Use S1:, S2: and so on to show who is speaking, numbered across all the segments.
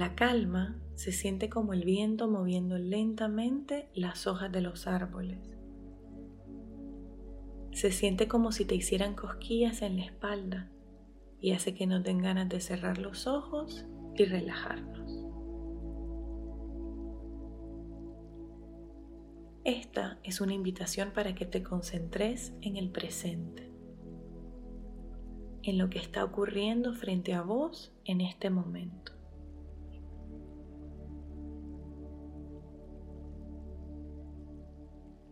S1: La calma se siente como el viento moviendo lentamente las hojas de los árboles. Se siente como si te hicieran cosquillas en la espalda y hace que no den ganas de cerrar los ojos y relajarnos. Esta es una invitación para que te concentres en el presente, en lo que está ocurriendo frente a vos en este momento.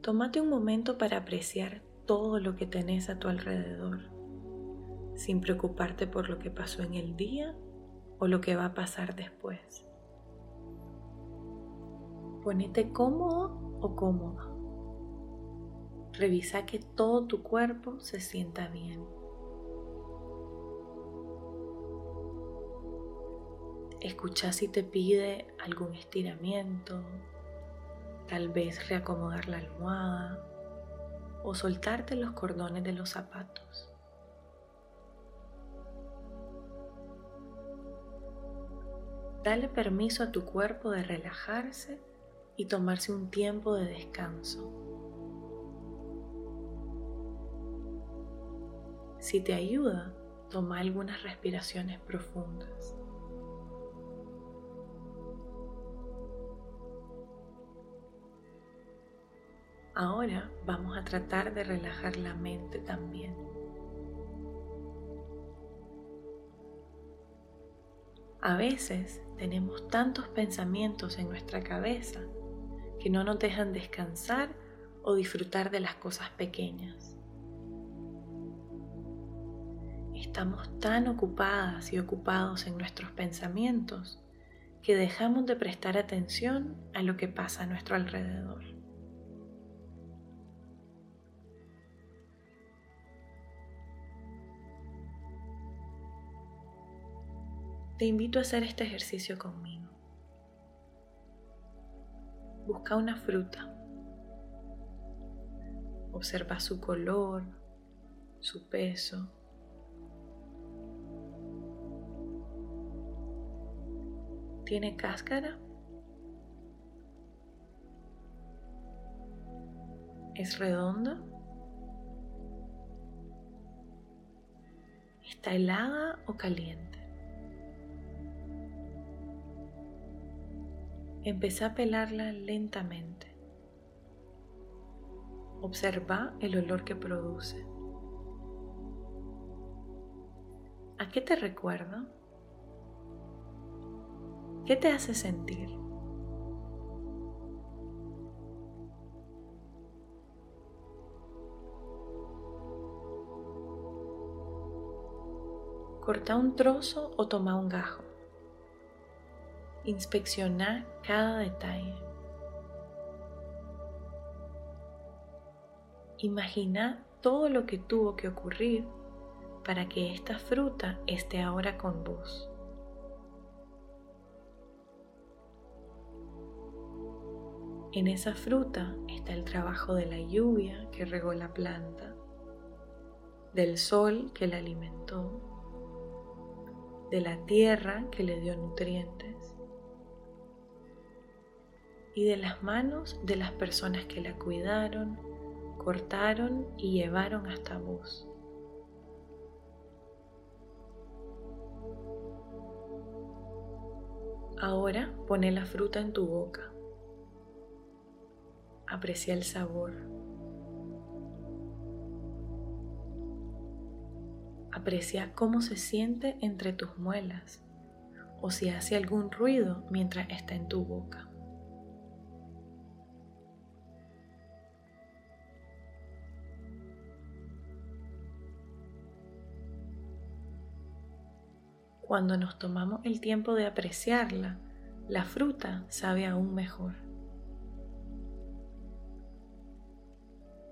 S1: Tómate un momento para apreciar todo lo que tenés a tu alrededor, sin preocuparte por lo que pasó en el día o lo que va a pasar después. Ponete cómodo o cómoda. Revisa que todo tu cuerpo se sienta bien. Escucha si te pide algún estiramiento, tal vez reacomodar la almohada o soltarte los cordones de los zapatos. Dale permiso a tu cuerpo de relajarse y tomarse un tiempo de descanso. Si te ayuda, toma algunas respiraciones profundas. Ahora vamos a tratar de relajar la mente también. A veces tenemos tantos pensamientos en nuestra cabeza que no nos dejan descansar o disfrutar de las cosas pequeñas. Estamos tan ocupadas y ocupados en nuestros pensamientos que dejamos de prestar atención a lo que pasa a nuestro alrededor. Te invito a hacer este ejercicio conmigo. Busca una fruta. Observa su color, su peso. ¿Tiene cáscara? ¿Es redonda? ¿Está helada o caliente? Empecé a pelarla lentamente. Observa el olor que produce. ¿A qué te recuerda? ¿Qué te hace sentir? Corta un trozo o toma un gajo. Inspecciona cada detalle. Imagina todo lo que tuvo que ocurrir para que esta fruta esté ahora con vos. En esa fruta está el trabajo de la lluvia que regó la planta, del sol que la alimentó, de la tierra que le dio nutrientes, y de las manos de las personas que la cuidaron, cortaron y llevaron hasta vos. Ahora pone la fruta en tu boca. Aprecia el sabor. Aprecia cómo se siente entre tus muelas o si hace algún ruido mientras está en tu boca. Cuando nos tomamos el tiempo de apreciarla, la fruta sabe aún mejor.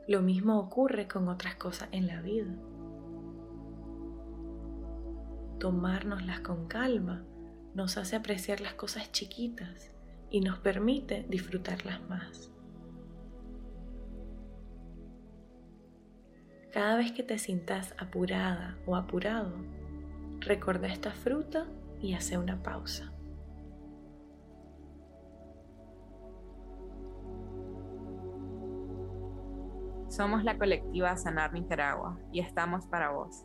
S1: Lo mismo ocurre con otras cosas en la vida. Tomárnoslas con calma nos hace apreciar las cosas chiquitas y nos permite disfrutarlas más. Cada vez que te sientas apurada o apurado, Recuerda esta fruta y hace una pausa.
S2: Somos la colectiva Sanar Nicaragua y estamos para vos.